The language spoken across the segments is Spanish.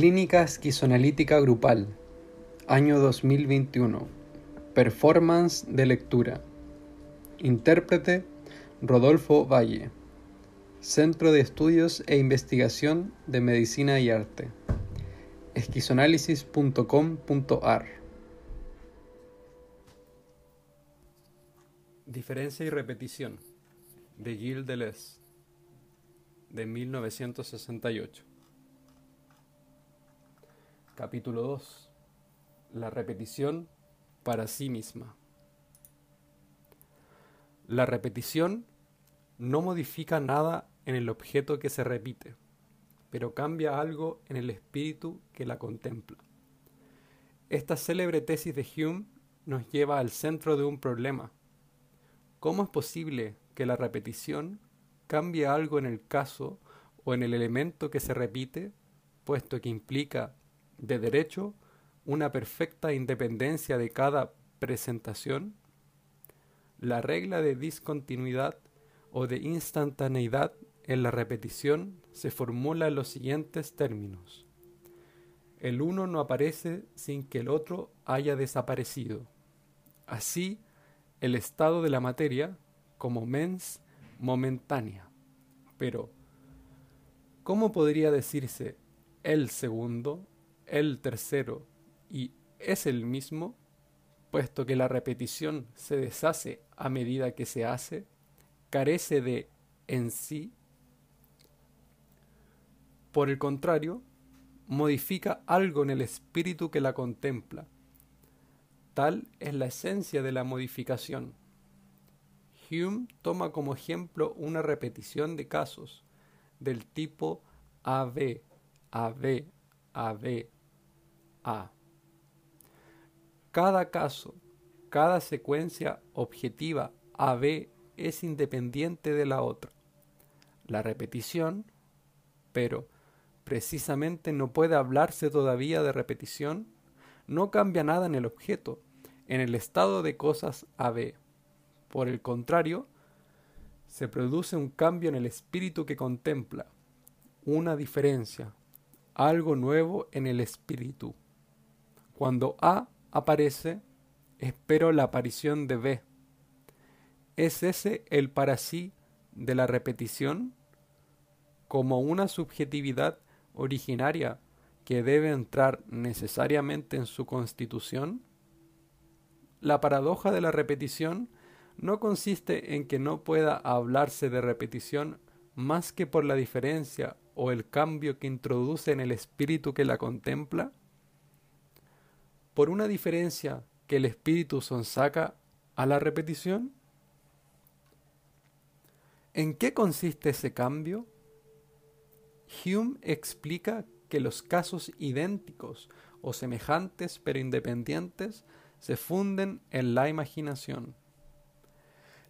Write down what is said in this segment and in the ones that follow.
Clínica Esquizoanalítica Grupal, año 2021. Performance de lectura. Intérprete Rodolfo Valle. Centro de Estudios e Investigación de Medicina y Arte. esquizoanálisis.com.ar Diferencia y repetición de Gilles Deleuze de 1968 Capítulo 2. La repetición para sí misma. La repetición no modifica nada en el objeto que se repite, pero cambia algo en el espíritu que la contempla. Esta célebre tesis de Hume nos lleva al centro de un problema. ¿Cómo es posible que la repetición cambie algo en el caso o en el elemento que se repite, puesto que implica de derecho una perfecta independencia de cada presentación, la regla de discontinuidad o de instantaneidad en la repetición se formula en los siguientes términos. El uno no aparece sin que el otro haya desaparecido. Así, el estado de la materia como mens momentánea. Pero, ¿cómo podría decirse el segundo el tercero y es el mismo, puesto que la repetición se deshace a medida que se hace, carece de en sí. Por el contrario, modifica algo en el espíritu que la contempla. Tal es la esencia de la modificación. Hume toma como ejemplo una repetición de casos del tipo AB, AB, AB, a. Cada caso, cada secuencia objetiva AB es independiente de la otra. La repetición, pero precisamente no puede hablarse todavía de repetición, no cambia nada en el objeto, en el estado de cosas AB. Por el contrario, se produce un cambio en el espíritu que contempla, una diferencia, algo nuevo en el espíritu. Cuando A aparece, espero la aparición de B. ¿Es ese el para sí de la repetición? Como una subjetividad originaria que debe entrar necesariamente en su constitución? La paradoja de la repetición no consiste en que no pueda hablarse de repetición más que por la diferencia o el cambio que introduce en el espíritu que la contempla? Por una diferencia que el espíritu sonsaca a la repetición? ¿En qué consiste ese cambio? Hume explica que los casos idénticos o semejantes pero independientes se funden en la imaginación.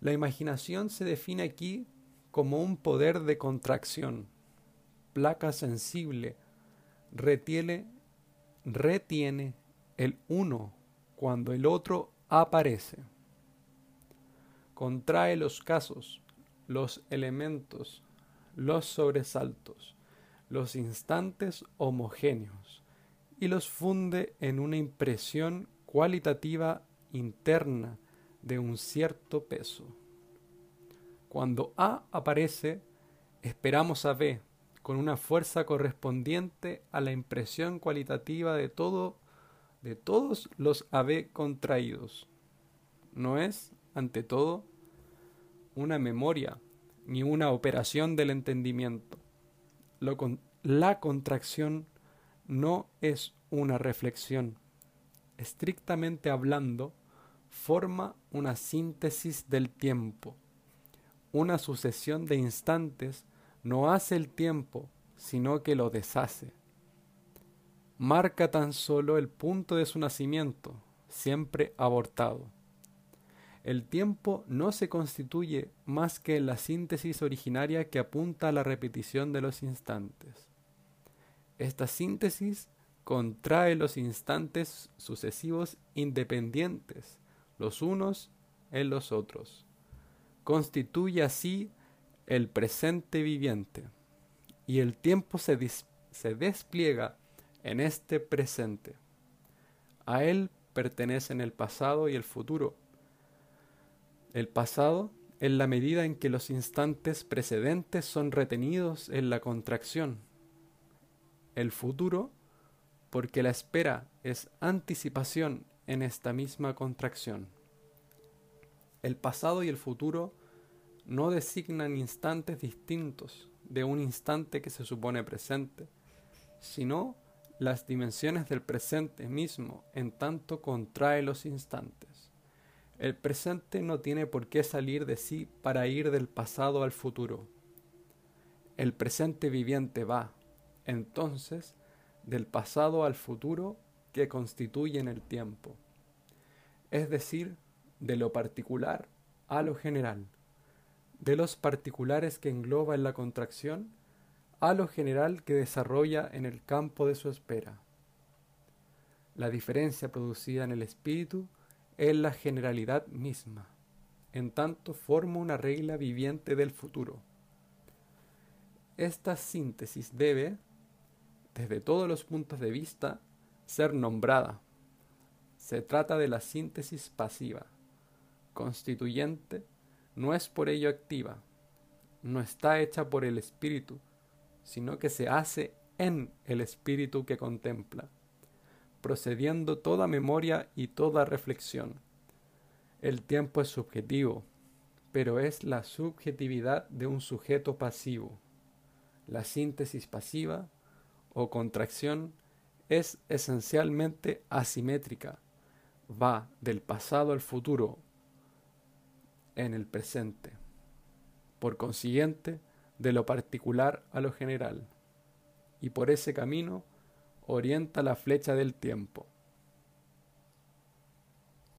La imaginación se define aquí como un poder de contracción, placa sensible, retiene, retiene el uno cuando el otro aparece. Contrae los casos, los elementos, los sobresaltos, los instantes homogéneos y los funde en una impresión cualitativa interna de un cierto peso. Cuando A aparece, esperamos a B con una fuerza correspondiente a la impresión cualitativa de todo de todos los AB contraídos. No es, ante todo, una memoria ni una operación del entendimiento. la contracción no es una reflexión. Estrictamente hablando, forma una síntesis del tiempo. Una sucesión de instantes no hace el tiempo, sino que lo deshace marca tan solo el punto de su nacimiento, siempre abortado. El tiempo no se constituye más que en la síntesis originaria que apunta a la repetición de los instantes. Esta síntesis contrae los instantes sucesivos independientes, los unos en los otros. Constituye así el presente viviente, y el tiempo se, se despliega en este presente. A él pertenecen el pasado y el futuro. El pasado en la medida en que los instantes precedentes son retenidos en la contracción. El futuro porque la espera es anticipación en esta misma contracción. El pasado y el futuro no designan instantes distintos de un instante que se supone presente, sino las dimensiones del presente mismo en tanto contrae los instantes. El presente no tiene por qué salir de sí para ir del pasado al futuro. El presente viviente va, entonces, del pasado al futuro que constituyen el tiempo, es decir, de lo particular a lo general, de los particulares que engloba en la contracción a lo general que desarrolla en el campo de su espera. La diferencia producida en el espíritu es la generalidad misma, en tanto forma una regla viviente del futuro. Esta síntesis debe, desde todos los puntos de vista, ser nombrada. Se trata de la síntesis pasiva. Constituyente no es por ello activa, no está hecha por el espíritu, sino que se hace en el espíritu que contempla, procediendo toda memoria y toda reflexión. El tiempo es subjetivo, pero es la subjetividad de un sujeto pasivo. La síntesis pasiva o contracción es esencialmente asimétrica, va del pasado al futuro en el presente. Por consiguiente, de lo particular a lo general, y por ese camino orienta la flecha del tiempo.